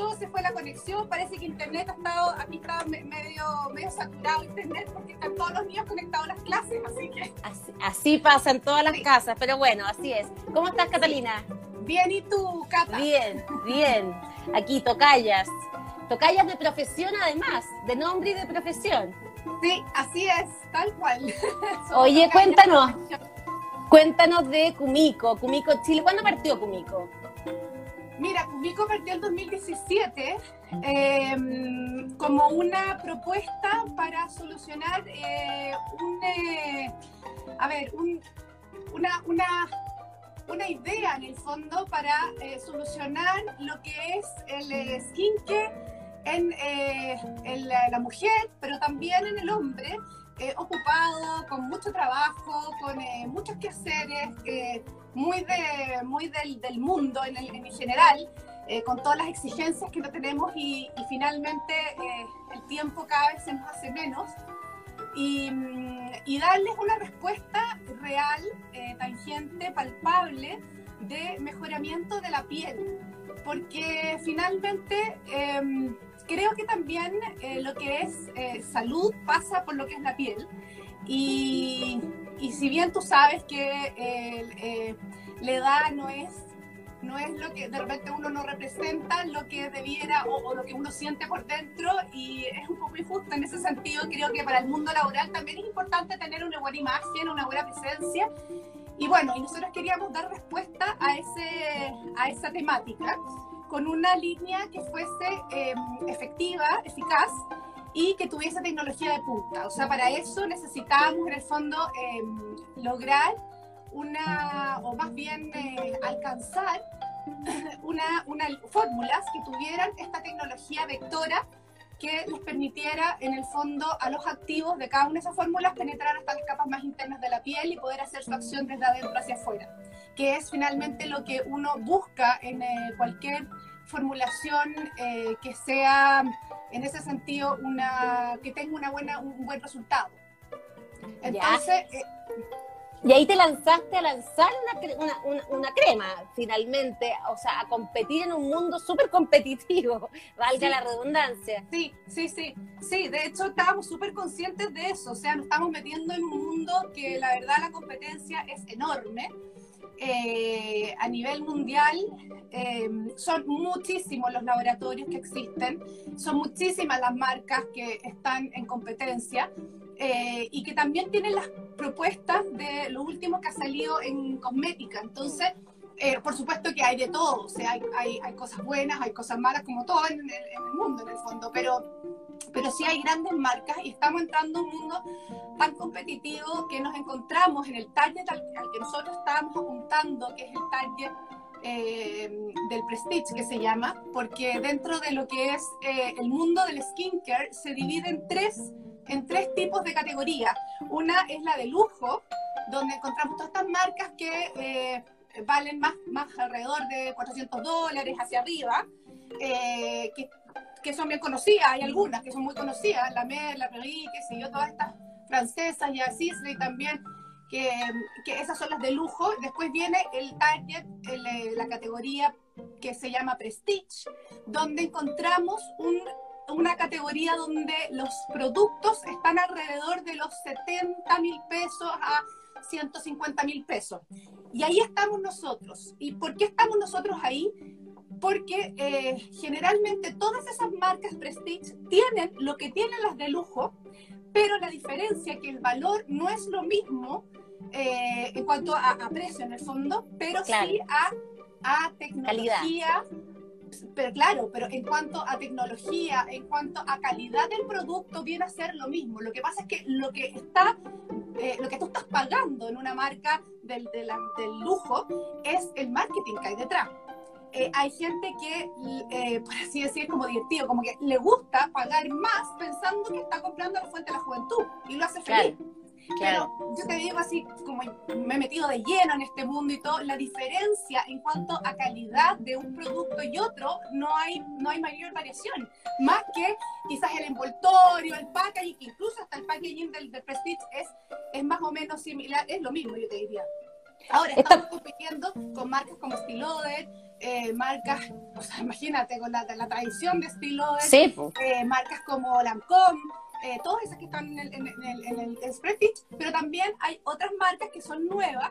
pasó, se fue la conexión, parece que internet ha estado, aquí está medio, medio saturado internet porque están todos los niños conectados a las clases, así que... Así, pasa en todas las casas, pero bueno, así es. ¿Cómo estás, Catalina? Bien, ¿y tú, Cata? Bien, bien. Aquí, tocallas. Tocallas de profesión además, de nombre y de profesión. Sí, así es, tal cual. Oye, cuéntanos. Cuéntanos de Kumiko, Kumiko Chile. ¿Cuándo partió Kumiko? Mira, Kumiko partió en 2017 em, como una propuesta para solucionar eh, un, eh, a ver, una, una, una, idea en el fondo para eh, solucionar lo que es el skincare en, en la, mujer, pero también en el hombre, ocupado, con mucho trabajo, con muchos quehaceres, muy, de, muy del, del mundo en, el, en general, eh, con todas las exigencias que no tenemos y, finalmente eh, el tiempo cada vez se nos hace menos. Y, mm, y darles una respuesta real, eh, tangente, palpable de mejoramiento de la piel. Porque finalmente em, creo que también lo que es salud pasa por lo que es la piel. Y, y si bien tú sabes que eh, la edad no es, no es lo que de repente uno no representa, lo que debiera o, lo que uno siente por dentro, y es un poco injusto en ese sentido, creo que para el mundo laboral también es importante tener una buena imagen, una buena presencia. Y bueno, y nosotros queríamos dar respuesta a, ese, a esa temática con una línea que fuese eh, efectiva, eficaz y que tuviese tecnología de punta. O sea, para eso necesitábamos en el fondo em, lograr una, o más bien eh, alcanzar una, una, fórmulas que tuvieran esta tecnología vectora que les permitiera en el fondo a los activos de cada una de esas fórmulas penetrar hasta las capas más internas de la piel y poder hacer su acción desde adentro hacia afuera, que es finalmente lo que uno busca en eh, cualquier formulación eh, que sea en ese sentido una que tenga una buena un buen resultado. Entonces eh, y ahí te lanzaste a lanzar una, una, una, crema, finalmente, o sea, a competir en un mundo súper competitivo, valga la redundancia. Sí, sí, sí, sí, de hecho estábamos súper conscientes de eso, o sea, nos estamos metiendo en un mundo que la verdad la competencia es enorme, eh, a nivel mundial eh, son muchísimos los laboratorios que existen, son muchísimas las marcas que están en competencia eh, y que también tienen las propuestas de lo último que ha salido en cosmética. Entonces, por supuesto que hay de todo, o sea, hay, hay, hay, cosas buenas, hay cosas malas, como todo en el, en el mundo, en el fondo, pero pero sí hay grandes marcas y estamos entrando a un mundo tan competitivo que nos encontramos en el target al, que nosotros estábamos apuntando, que es el target eh, del prestige que se llama, porque dentro de lo que es eh, el mundo del skincare se divide en tres, en tres tipos de categorías. Una es la de lujo, donde encontramos todas estas marcas que eh, valen más, más alrededor de 400 dólares hacia arriba, que que son bien conocidas, hay algunas que son muy conocidas, la Mer, la Prairie, qué sé yo, todas estas francesas y Sisley también, que, que, esas son las de lujo. Después viene el target, eh, la categoría que se llama Prestige, donde encontramos un, una categoría donde los productos están alrededor de los 70 mil pesos a 150 mil pesos. Y ahí estamos nosotros. ¿Y por qué estamos nosotros ahí? Porque eh, generalmente todas esas marcas prestige tienen lo que tienen las de lujo, pero la diferencia es que el valor no es lo mismo eh, en cuanto a, precio en el fondo, pero sí a, a tecnología. Pero claro, pero en cuanto a tecnología, en cuanto a calidad del producto, viene a ser lo mismo. Lo que pasa es que lo que está, eh, lo que tú estás pagando en una marca del, del, del lujo es el marketing que hay detrás. Eh, hay gente que, eh, por así decir, como divertido, como que le gusta pagar más pensando que está comprando la fuente de la juventud y lo hace feliz. Claro. Pero yo te digo así, como me he metido de lleno en este mundo y todo, la diferencia en cuanto a calidad de un producto y otro, no hay, no hay mayor variación. Más que quizás el envoltorio, el packaging, incluso hasta el packaging del, del Prestige es, es más o menos similar, es lo mismo, yo te diría. Ahora estamos compitiendo con marcas como Stiloder, eh, marcas, o sea, imagínate, con la, la tradición de estilo, Sí, eh, marcas como Lancôme, eh, todas esas que están en el, en, el, en el- en el Spreadfit, pero también hay otras marcas que son nuevas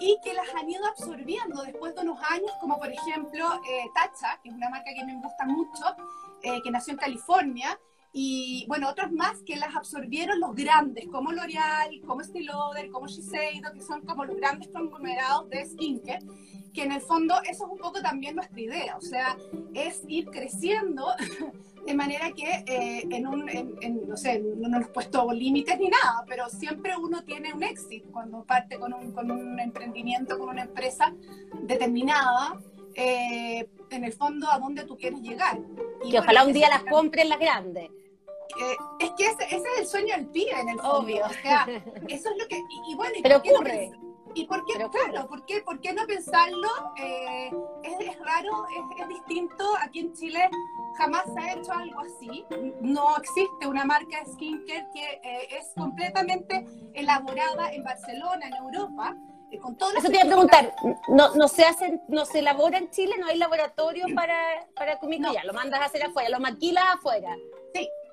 y que las han ido absorbiendo después de unos años, como por ejemplo eh, Tatcha, que es una marca que me gusta mucho, eh, que nació en California, y bueno, otros más que las absorbieron los grandes, como L'Oreal, como Estée como Shiseido, que son como los grandes conglomerados de skincare, que en el fondo eso es un poco también nuestra idea, o sea, es ir creciendo de manera que eh, en un, en- en, no sé, no nos hemos puesto límites ni nada, pero siempre uno tiene un éxito cuando parte con un, con un emprendimiento, con una empresa determinada, eh, en el fondo a dónde tú quieres llegar. Y Que bueno, ojalá un día las compren las grandes. Eh, es que ese, ese es el sueño del pibe en el fondo. Obvio. O sea, eso es lo que. Y, y bueno, ¿y Pero por qué no ocurre. pens- ¿Y por qué, Pero claro. ¿por qué, por qué no pensarlo? Eh, es, es raro, es, es distinto. Aquí en Chile jamás se ha hecho algo así. No existe una marca de skincare que eh, es completamente elaborada en Barcelona, en Europa, eh, con todas Eso te iba a preguntar, ¿no, no se hace, no se elabora en Chile? ¿No hay laboratorios para, para? No. Ya, lo mandas a hacer afuera, lo maquilas afuera.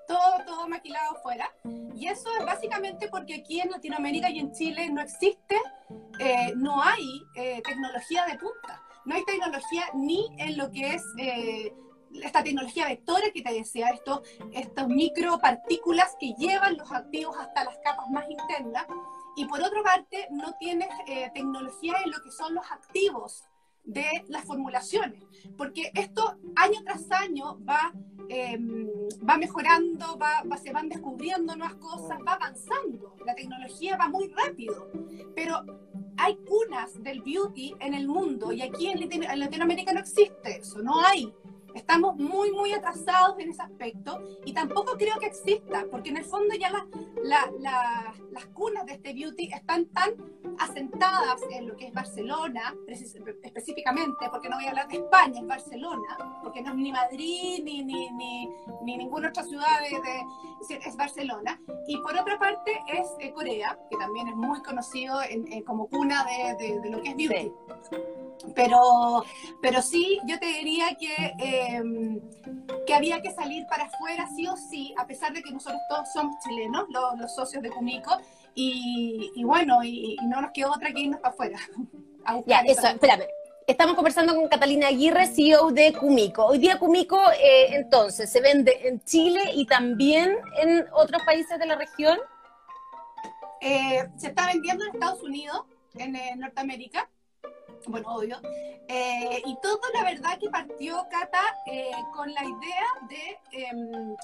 Todo, todo maquilado afuera. Y eso es básicamente porque aquí en Latinoamérica y en Chile no existe, eh, no hay eh, tecnología de punta. No hay tecnología ni en lo que es eh, esta tecnología vectora que te decía, estos, estos micropartículas que llevan los activos hasta las capas más internas. Y por otra parte, no tienes eh, tecnología en lo que son los activos de las formulaciones, porque esto año tras año va eh, va mejorando, va, va- se van descubriendo nuevas cosas, va avanzando. La tecnología va muy rápido, pero hay cunas del beauty en el mundo y aquí en, Latino- en Latinoamérica no existe eso, no hay. Estamos muy, muy atrasados en ese aspecto y tampoco creo que exista, porque en el fondo ya la- la- la- las cunas de este beauty están tan asentadas en lo que es Barcelona, específicamente, porque no voy a hablar de España, es Barcelona, porque no es ni Madrid ni, ni, ni, ni ninguna otra ciudad de, de- es- Barcelona. Y por otra parte es eh, Corea, que también es muy conocido en- en- como cuna de, de- de lo que es beauty. Pero, pero sí, yo te diría que, eh, que había que salir para afuera sí o sí, a pesar de que nosotros todos somos chilenos, los, los socios de Cumico, y, y bueno, y, y no nos quedó otra que irnos para afuera. a Ya, eso, espérame. Estamos conversando con Catalina Aguirre, CEO de Kumiko. Hoy día Kumiko, eh, entonces, se vende en Chile y también en otros países de la región. Eh, se está vendiendo en Estados Unidos, en eh, Norteamérica, bueno, obvio. Eh, y todo, la verdad, que partió Cata eh, con la idea de, em,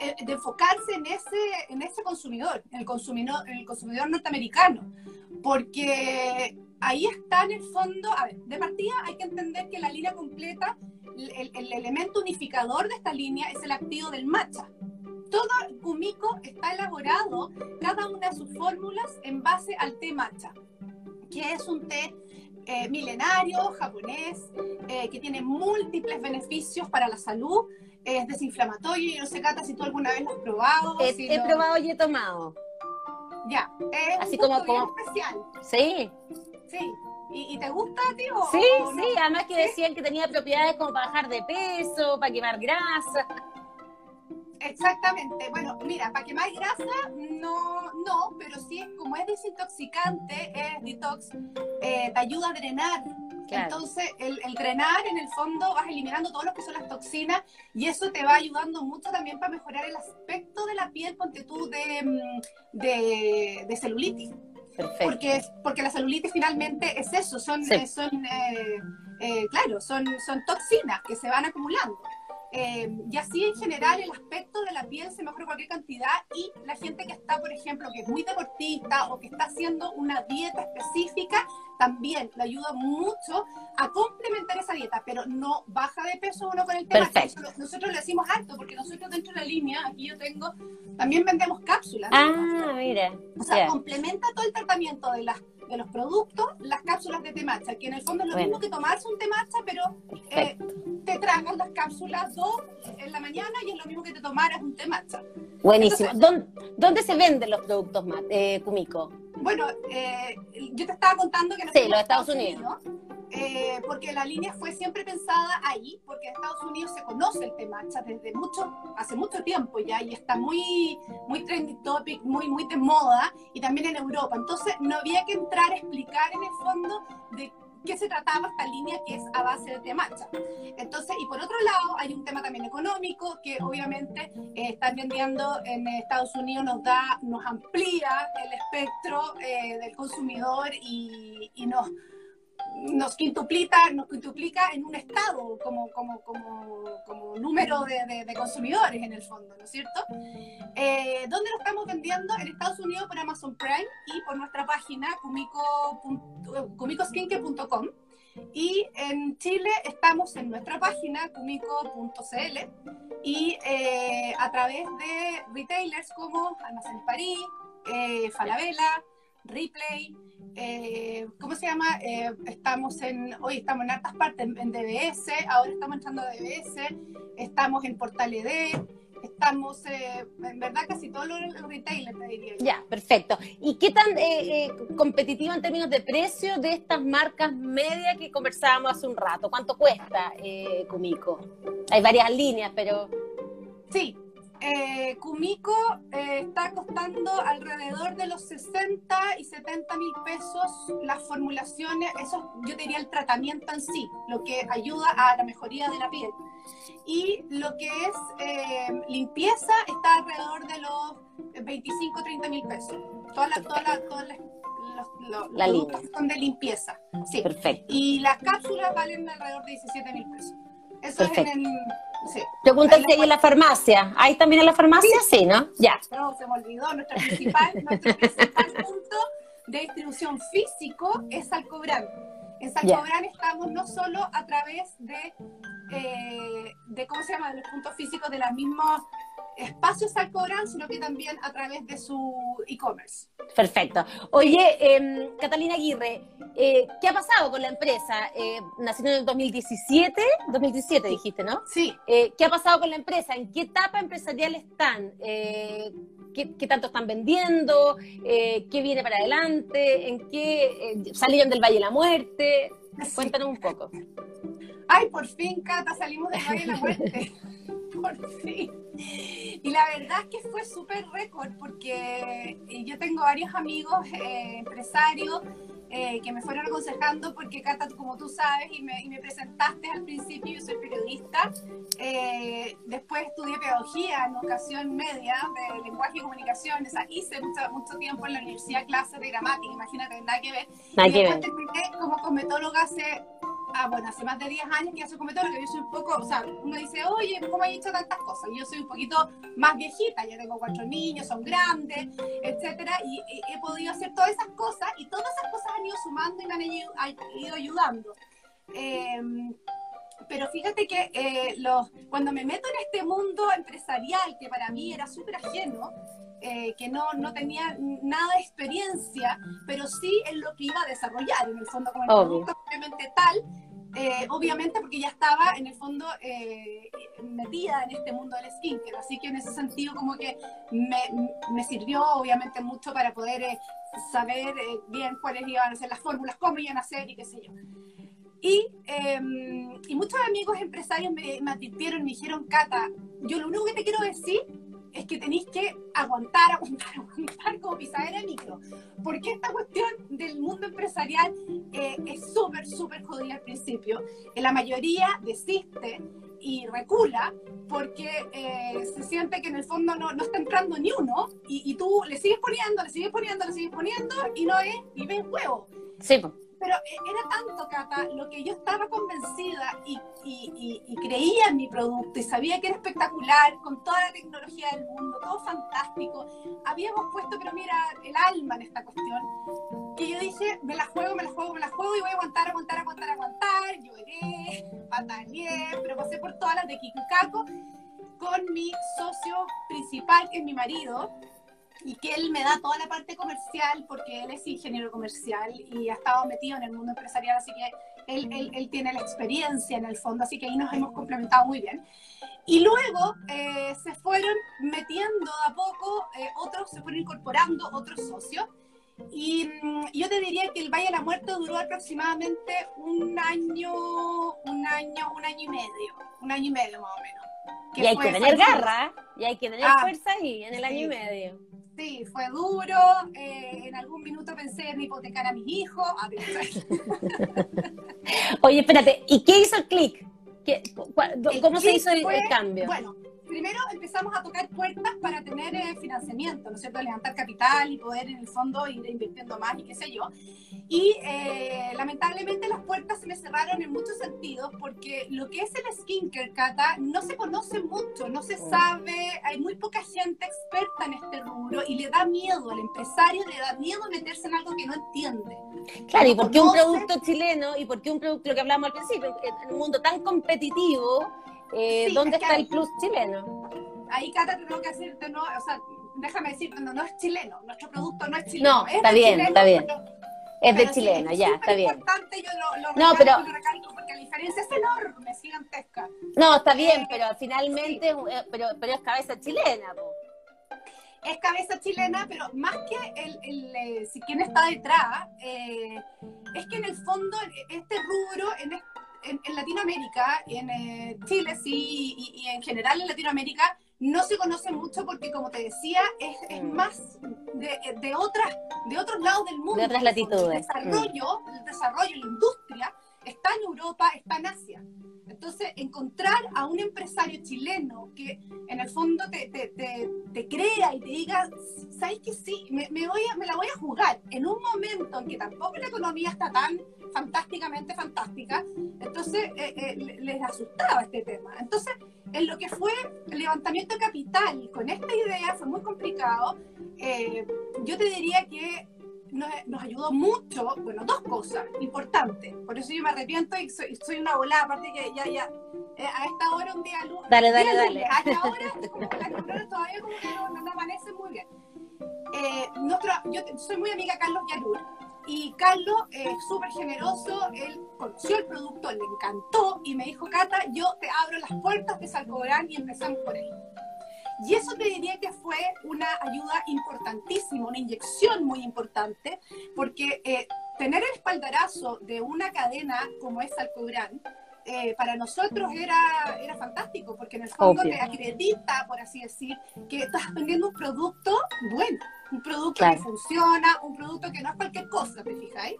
eh, de enfocarse en ese, en ese consumidor, en el consumidor, el consumidor norteamericano. Porque ahí está en el fondo, a ver, de partida hay que entender que la línea completa, el, el elemento unificador de esta línea es el activo del matcha. Todo Kumiko está elaborado, cada una de sus fórmulas, en base al té matcha, que es un té eh, milenario, japonés, eh, que tiene múltiples beneficios para la salud, es desinflamatorio. Yo no sé, Cata, si tú alguna vez lo has probado. He, si he lo- probado y he tomado. Ya, es Así un como- como- especial. Sí, Sí. ¿Y, y te gusta a ti o sí, o no? sí. Además que decían que tenía propiedades como para bajar de peso, para quemar grasa. Exactamente. Bueno, mira, para quemar grasa, no, no, pero sí, como es desintoxicante, es detox, eh, te ayuda a drenar. Claro. Entonces, el, el drenar, en el fondo, vas eliminando todo lo que son las toxinas y eso te va ayudando mucho también para mejorar el aspecto de la piel, ponte tú, de, mm, de, de celulitis. Perfecto. Porque, porque la celulitis finalmente es eso, son, Sí. eh, son eh, eh, claro, son, son toxinas que se van acumulando. Eh, y así en general el aspecto de la piel se mejora cualquier cantidad y la gente que está, por ejemplo, que es muy deportista o que está haciendo una dieta específica, también le ayuda mucho a complementar esa dieta, pero no baja de peso uno con el tema. Perfecto. Nosotros, nosotros le decimos alto porque nosotros dentro de la línea, aquí yo tengo, también vendemos cápsulas. Ah, mira. O sea, complementa todo el tratamiento de, las, de los productos, las cápsulas de té matcha, que en el fondo es lo Bueno. mismo que tomarse un té matcha, pero eh, te tragas las cápsulas dos en la mañana y es lo mismo que te tomaras un té matcha. Buenísimo. entonces- ¿Dónde, dónde se venden los productos eh, Kumiko? Bueno, eh, yo te estaba contando que Sí, los Estados Unidos. eh, porque la línea fue siempre pensada ahí, porque en Estados Unidos se conoce el tema desde mucho, hace mucho tiempo ya, y está muy, muy trending topic, muy, muy de moda, y también en Europa. Entonces no había que entrar a explicar en el fondo de qué se trataba esta línea que es a base de temacha. Entonces, y por otro lado, hay un tema también económico que obviamente eh, estar vendiendo en Estados Unidos nos da, nos amplía el espectro eh, del consumidor y, y nos nos quintuplica, nos quintuplica en un estado como, como, como, como número de, de, consumidores en el fondo, ¿no es cierto? Eh, ¿Dónde lo estamos vendiendo? En Estados Unidos por Amazon Prime y por nuestra página kumikoskinke.com. Y en Chile estamos en nuestra página kumico.cl y eh, a través de retailers como Almacén París, eh, Falabella, Replay, eh, ¿cómo se llama? Eh, estamos en, hoy estamos en altas partes, en, DBS, ahora estamos entrando a DBS, estamos en Portal ED, estamos, eh, en verdad, casi todos los, retailers, te diría Ya, perfecto. ¿Y qué tan competitivo en términos de precio de estas marcas medias que conversábamos hace un rato? ¿Cuánto cuesta Kumiko? Hay varias líneas, pero... Sí, eh, Kumiko eh, está costando alrededor de los 60 y 70 mil pesos las formulaciones, eso yo diría el tratamiento en sí, lo que ayuda a la mejoría de la piel. Y lo que es eh, limpieza está alrededor de los 25 30 mil pesos. Todas las, todas las, todas las los, productos son de limpieza. Sí. Perfecto. Y las cápsulas valen alrededor de 17 mil pesos. Eso es en el Sí. Pregúntate ahí en la farmacia. ¿Hay también en la farmacia? Sí, ¿no? Ya. No, se me olvidó. Nuestro principal, nuestro principal punto de distribución físico es Salcobrán. En Salcobrán estamos no solo a través de, eh, de, ¿cómo se llama?, de los puntos físicos de las mismas espacios Salcobrán, sino que también a través de su e-commerce. Perfecto. Oye, em, Catalina Aguirre, eh, ¿qué ha pasado con la empresa? Eh, nació en el 2017, 2017 dijiste, ¿no? Sí. Eh, ¿Qué ha pasado con la empresa? ¿En qué etapa empresarial están? Eh, ¿qué, tanto están vendiendo? ¿Qué viene para adelante? ¿En qué salieron del Valle de la Muerte? Cuéntanos un poco. Ay, por fin, Cata, salimos del Valle de la Muerte. por fin. Y la verdad es que fue súper récord porque eh, yo tengo varios amigos eh, empresarios eh, que me fueron aconsejando porque Cata, como tú sabes y me, y me presentaste al principio, yo soy periodista. después estudié pedagogía en ocasión media de lenguaje y comunicación. O sea, hice mucho, mucho tiempo en la universidad clases de gramática, imagínate, nada que ver. Nada y después terminé como cosmetóloga hace ah, bueno, hace más de 10 años que hace cometólogo, yo soy un poco, o sea, uno dice, oye, ¿cómo has hecho tantas cosas? Yo soy un poquito más viejita, ya tengo cuatro niños, son grandes, etcétera, y, he podido hacer todas esas cosas, y todas esas cosas han ido sumando y me han ido, ayudando. Em, pero fíjate que eh, los, cuando me meto en este mundo empresarial, que para mí era súper ajeno, eh, que no, no tenía nada de experiencia, pero sí en lo que iba a desarrollar, en el fondo como el producto obviamente tal, eh, obviamente porque ya estaba en el fondo eh, metida en este mundo del skincare, así que en ese sentido como que me, me sirvió obviamente mucho para poder saber bien cuáles iban a ser las fórmulas, cómo iban a ser y qué sé yo. Y, em, y muchos amigos empresarios me, me advirtieron, me dijeron, Cata, yo lo único que te quiero decir es que tenéis que aguantar, aguantar, aguantar como pisadera de micro. Porque esta cuestión del mundo empresarial eh, es súper, súper jodida al principio. En la mayoría desiste y recula porque eh, se siente que en el fondo no, no está entrando ni uno y, y, tú le sigues poniendo, le sigues poniendo, le sigues poniendo y no es, y ves huevo. Sí, pero eh, era tanto, Cata, lo que yo estaba convencida y, y, y, creía en mi producto y sabía que era espectacular, con toda la tecnología del mundo, todo fantástico. Habíamos puesto, pero mira, el alma en esta cuestión, que yo dije, me la juego, me la juego, me la juego y voy a aguantar, aguantar, aguantar, aguantar. Lloré, pataneé, pero pasé por todas las de Kikukaku con mi socio principal, que es mi marido, y que él me da toda la parte comercial porque él es ingeniero comercial y ha estado metido en el mundo empresarial, así que él, él, él tiene la experiencia en el fondo, así que ahí nos hemos complementado muy bien. Y luego eh, se fueron metiendo a poco, eh, otros se fueron incorporando, otros socios, Y mm, yo te diría que el Valle de la Muerte duró aproximadamente un año, un año, un año y medio, un año y medio más o menos. y hay que tener garra, y hay que tener ah, fuerza ahí, en el año y medio. Sí, fue duro. Eh, en algún minuto pensé en hipotecar a mis hijos. Oye, espérate, ¿y qué hizo el clic? ¿Cómo se hizo el, cambio? Bueno, primero empezamos a tocar puertas para tener eh, financiamiento, ¿no es cierto? Levantar capital y poder en el fondo ir invirtiendo más y qué sé yo. Y eh, lamentablemente las puertas se me cerraron en muchos sentidos porque lo que es el skincare, Cata, no se conoce mucho, no se mm. sabe, hay muy poca gente experta en este rubro y le da miedo al empresario, le da miedo meterse en algo que no entiende. Claro, ¿y por qué un producto chileno y por qué un producto, lo que hablamos al principio, en un mundo tan competitivo, eh, ¿Dónde está el plus chileno? Ahí, Cata, tengo que decirte, no, o sea, déjame decirte, no, no es chileno, nuestro producto no es chileno. No, está bien, está bien. es de chileno, ya, está bien. importante, yo lo, lo no, pero, recalco porque la diferencia es enorme, es gigantesca. No, está bien, pero finalmente, eh, pero, pero es cabeza chilena, es cabeza chilena, pero más que el, el eh, si quién está detrás, eh, es que en el fondo este rubro, en, en, Latinoamérica, en eh, Chile sí, y, en general en Latinoamérica, no se conoce mucho porque, como te decía, es, mm. más de, de, otras, de otros lados del mundo. De otras latitudes. El desarrollo, el desarrollo, la industria está en Europa, está en Asia. Entonces, encontrar a un empresario chileno que en el fondo te, te, te, crea y te diga, ¿sabes que sí? Me, me, voy a, me la voy a jugar en un momento en que tampoco la economía está tan fantásticamente fantástica, entonces eh, eh, les asustaba este tema. Entonces, en lo que fue el levantamiento de capital con esta idea fue muy complicado. Eh, yo te diría que nos, nos, ayudó mucho, bueno, dos cosas importantes. Por eso yo me arrepiento y soy, soy una volada, aparte que ya, ya, a esta hora un día luz. Dale, dale, dale. A esta hora, como las todavía como que no, no, amanece muy bien. nuestro, yo soy muy amiga de Carlos Yarur y Carlos es súper generoso, él conoció el producto, le encantó y me dijo, Cata, yo te abro las puertas de Salcobrán y empezamos por él. Y eso te diría que fue una ayuda importantísima, una inyección muy importante, porque eh, tener el espaldarazo de una cadena como es Salcobrán, eh, para nosotros era, era fantástico, porque en el fondo te acredita, por así decir, que estás vendiendo un producto bueno, un producto que funciona, un producto que no es cualquier cosa, ¿te fijáis?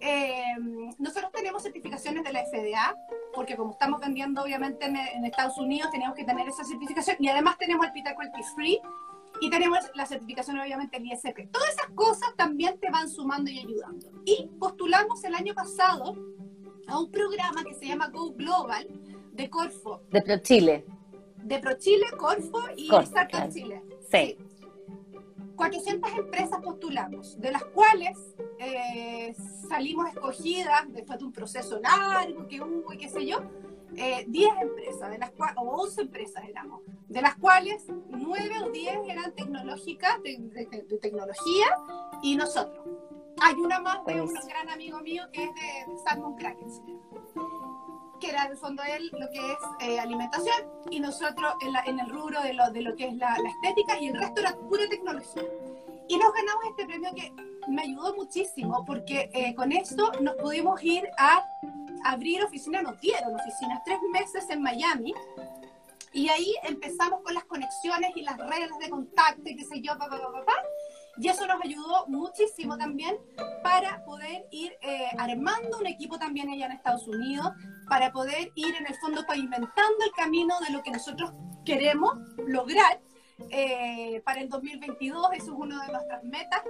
Eh, nosotros tenemos certificaciones de la FDA, porque como estamos vendiendo obviamente en, Estados Unidos, tenemos que tener esa certificación, y además tenemos el Peter Quality Free, y tenemos la certificación obviamente el ISP. Todas esas cosas también te van sumando y ayudando. Y postulamos el año pasado a un programa que se llama Go Global de Corfo. De ProChile. De ProChile, Corfo y Startup Chile. Sí. 400 empresas postulamos, de las cuales eh, salimos escogidas después de un proceso largo que hubo y qué sé yo, 10 eh, empresas, de las o 11 empresas éramos, de las cuales 9 o 10 eran tecnológicas, de, tecnología, y nosotros. Hay una más de un gran amigo mío que es de Salmon Crackers, que era en el fondo él lo que es eh, alimentación y nosotros en, el rubro de lo, de lo que es la, estética y el resto era pura tecnología. Y nos ganamos este premio que me ayudó muchísimo porque eh, con esto nos pudimos ir a abrir oficinas, nos dieron oficinas tres meses en Miami y ahí empezamos con las conexiones y las redes de contacto y qué sé yo, papá, papá, papá. Y eso nos ayudó muchísimo también para poder ir eh, armando un equipo también allá en Estados Unidos, para poder ir en el fondo pavimentando el camino de lo que nosotros queremos lograr eh, para el 2022. Eso es una de nuestras metas.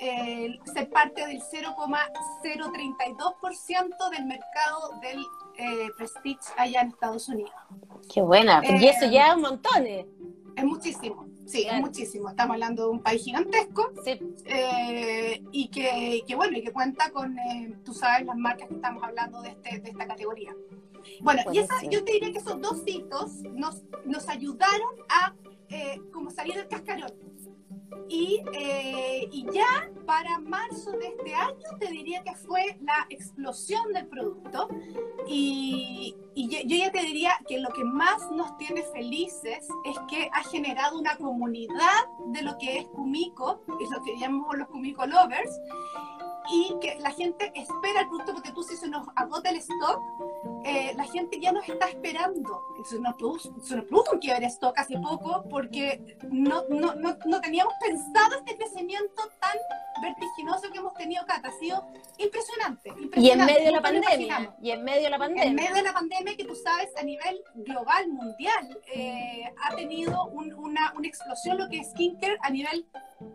Eh, ser parte del 0,032% del mercado del Prestige allá en Estados Unidos. Qué buena, y eso ya es un montón. Es muchísimo. Sí, es muchísimo. Estamos hablando de un país gigantesco eh, y, que, bueno, y que cuenta con, eh, tú sabes, las marcas que estamos hablando de, este, de esta categoría. Bueno, y esa, yo te diría que esos dos hitos nos, nos ayudaron a eh, como salir del cascarón. Y, eh, y, ya para marzo de este año te diría que fue la explosión del producto. Y, y yo, yo, ya te diría que lo que más nos tiene felices es que ha generado una comunidad de lo que es Kumiko, es lo que llamamos los Kumiko Lovers, y que la gente espera el producto porque tú si se nos agota el stock, eh, la gente ya nos está esperando. Se nos, produjo, se nos produjo un quiebre stock hace poco porque no, no, no, no, teníamos pensado este crecimiento tan vertiginoso que hemos tenido, Cata. Ha sido impresionante. impresionante. Y en medio de la pandemia. Y en medio de la pandemia. En medio de la pandemia que tú sabes a nivel global, mundial, eh, ha tenido un, una, una explosión lo que es skincare a nivel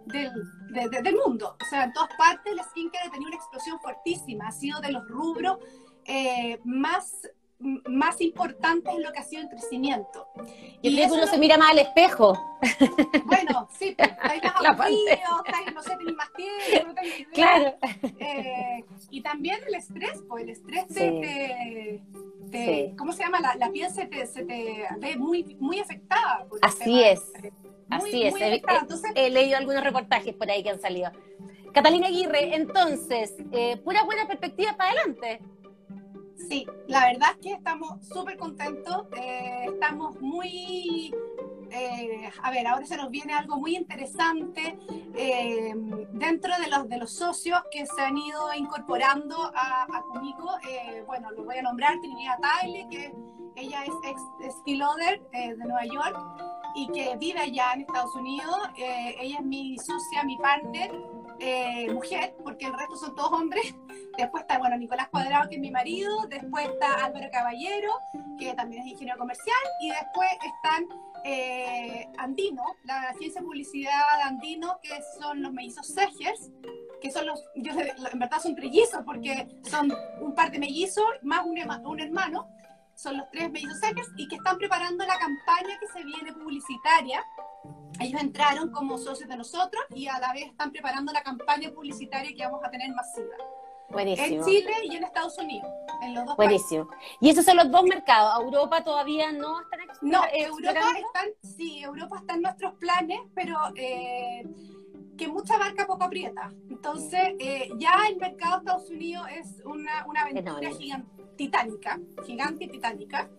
del, de, de, del mundo. O sea, en todas partes el skincare ha tenido una explosión fuertísima. Ha sido de los rubros eh, más más importantes en lo que ha sido el crecimiento. Yo y creo que uno no... se mira más al espejo. Bueno, sí, pues, estáis más aburridos, no sé, tenéis más tiempo. Claro. Eh, y también el estrés, pues el estrés sí. te, te sí. ¿cómo se llama? La, la piel se te, se te, ve muy, muy afectada. Así es. Muy, Así es. He, entonces, he, leído algunos reportajes por ahí que han salido. Catalina Aguirre, entonces, eh, pura buena perspectiva para adelante. Sí, la verdad es que estamos súper contentos, eh, estamos muy... Eh, a ver, ahora se nos viene algo muy interesante eh, dentro de los, de los socios que se han ido incorporando a, a Kumiko. bueno, los voy a nombrar, Trinidad Taile, que ella es ex skill de Nueva York y que vive allá en Estados Unidos. ella es mi socia, mi partner, eh, mujer, porque el resto son todos hombres. Después está, bueno, Nicolás Cuadrado, que es mi marido. Después está Álvaro Caballero, que también es ingeniero comercial. Y después están eh, Andino, la ciencia y publicidad de Andino, que son los mellizos Segers, que son los, yo, en verdad son trillizos, porque son un par de mellizos más un, un hermano. Son los tres mellizos Segers y que están preparando la campaña que se viene publicitaria ellos entraron como socios de nosotros y a la vez están preparando la campaña publicitaria que vamos a tener masiva. Buenísimo. En Chile y en Estados Unidos, en los dos Buenísimo. Países. ¿Y esos son los dos mercados? ¿Europa todavía no están No, Europa están, sí, Europa está en nuestros planes, pero eh, que mucha marca poco aprieta. Entonces, eh, ya el mercado de Estados Unidos es una, una aventura gigante, titánica, gigante titánica.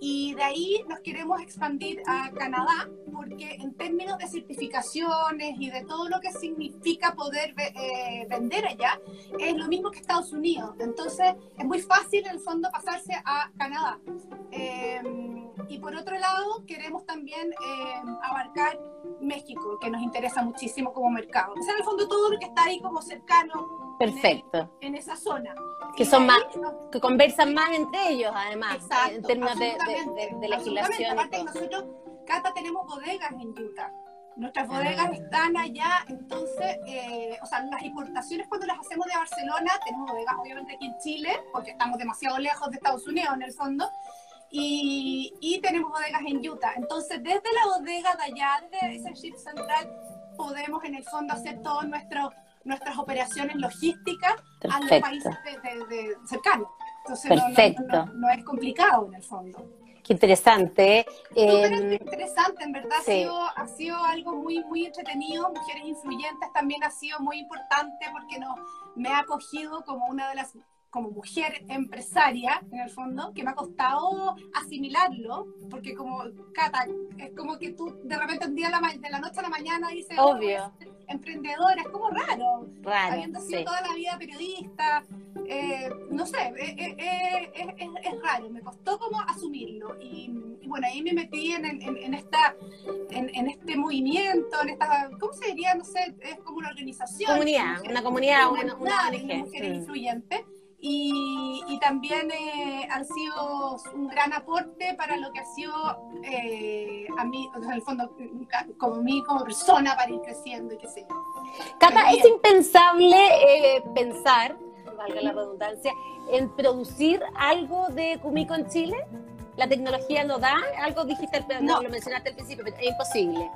Y de ahí nos queremos expandir a Canadá, porque en términos de certificaciones y de todo lo que significa poder eh, vender allá, es lo mismo que Estados Unidos. Entonces, es muy fácil en el fondo pasarse a Canadá. Eh, y por otro lado, queremos también eh, abarcar México, que nos interesa muchísimo como mercado. O sea, en el fondo todo lo que está ahí como cercano Perfecto. En, en, esa zona. Que son más, que conversan más entre ellos, además, Exacto, en términos de, de, de, legislación. Aparte, nosotros, Cata, tenemos bodegas en Utah. Nuestras bodegas ah. están allá, entonces, eh, o sea, las importaciones cuando las hacemos de Barcelona, tenemos bodegas obviamente aquí en Chile, porque estamos demasiado lejos de Estados Unidos en el fondo, y, y, tenemos bodegas en Utah. Entonces, desde la bodega de allá, desde ese ship central, podemos en el fondo hacer todo nuestro nuestras operaciones logísticas Perfecto. a los países de, de, de cercanos. Entonces Perfecto. No, no, no, es complicado en el fondo. Qué interesante. Eh, interesante, en verdad sí. ha, sido, ha sido algo muy, muy entretenido. Mujeres influyentes también ha sido muy importante porque no, me ha acogido como una de las como mujer empresaria, en el fondo, que me ha costado asimilarlo, porque como, Cata, es como que tú de repente un día la, de la noche a la mañana dices, obvio, oh, emprendedora, es como raro, raro habiendo sido sí. toda la vida periodista, eh, no sé, eh, eh, es, es, raro, me costó como asumirlo, y, y bueno, ahí me metí en, en, en esta, en, en, este movimiento, en esta, ¿cómo se diría? No sé, es como una organización. Comunidad, una comunidad, una, una, una ONG. Mujeres mm. influyentes. Y, y, también eh, han sido un gran aporte para lo que ha sido eh, a mí, o sea, en el fondo, como mí como persona para ir creciendo y qué sé yo. Cata, es impensable eh, pensar, valga la redundancia, en producir algo de Kumiko en Chile. ¿La tecnología no da? Algo dijiste, no. lo mencionaste al principio, pero es imposible.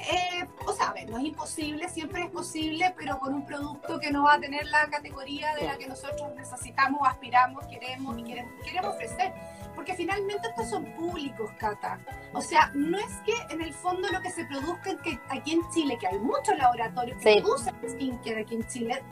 Eh, o sea, a ver, no es imposible, siempre es posible, pero con un producto que no va a tener la categoría de la que nosotros necesitamos, aspiramos, queremos y queremos, queremos ofrecer. porque finalmente estos son públicos, Cata. O sea, no es que en el fondo lo que se produzca que aquí en Chile, que hay muchos laboratorios que usan skincare aquí en Chile,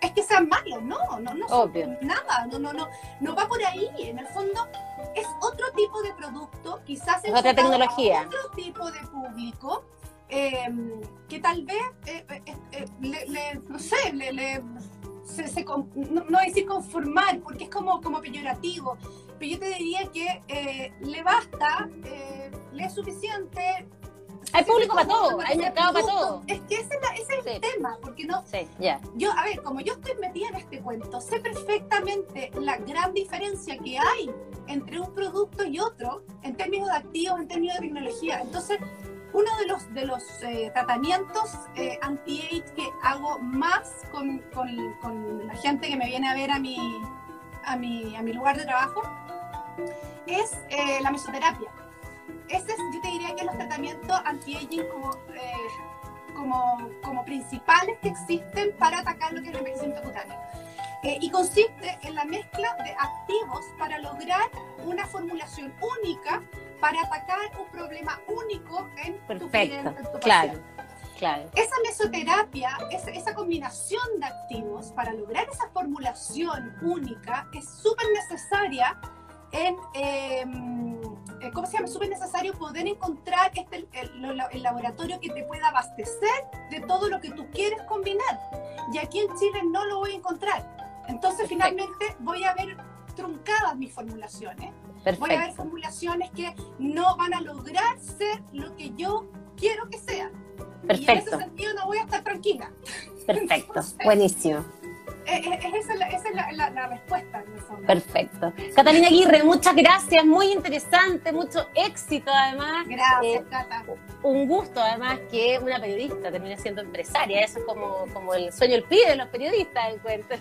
es que sean malos, no, no, no son nada, no, no, no, no va por ahí. En el fondo es otro tipo de producto, quizás es otra tecnología, otro tipo de público. Em, que tal vez, eh, eh, eh, le, no sé, le, se, no, no, decir conformar, porque es como, como peyorativo, pero yo te diría que le basta, le es suficiente hay público para todo, hay mercado para todo. Es que ese, es el tema, porque no. Sí, Yo, a ver, como yo estoy metida en este cuento, sé perfectamente la gran diferencia que hay entre un producto y otro en términos de activos, en términos de tecnología. Entonces, uno de los, de los eh, tratamientos eh, anti-age que hago más con, con, con, la gente que me viene a ver a mi, a mi, a mi lugar de trabajo es eh, la mesoterapia ese es, yo te diría que los tratamientos anti-aging como, eh, como, como principales que existen para atacar lo que es el envejecimiento cutáneo. Eh, y consiste en la mezcla de activos para lograr una formulación única para atacar un problema único en tu cliente, en tu claro, claro. Esa mesoterapia, esa, esa combinación de activos para lograr esa formulación única es súper necesaria en, em, eh, ¿cómo se llama? Súper necesario poder encontrar este, el, laboratorio que te pueda abastecer de todo lo que tú quieres combinar. Y aquí en Chile no lo voy a encontrar. Entonces, finalmente, voy a ver truncadas mis formulaciones. Voy a ver formulaciones que no van a lograr ser lo que yo quiero que. Perfecto. Y en ese sentido no voy a estar tranquila. Perfecto, buenísimo. Eh, eh, esa es, la, respuesta. Perfecto. Catalina Aguirre, muchas gracias, muy interesante, mucho éxito además. Gracias, eh, Cata. Un gusto además que una periodista termine siendo empresaria, eso es como, como el sueño el pibe de los periodistas, encuentro.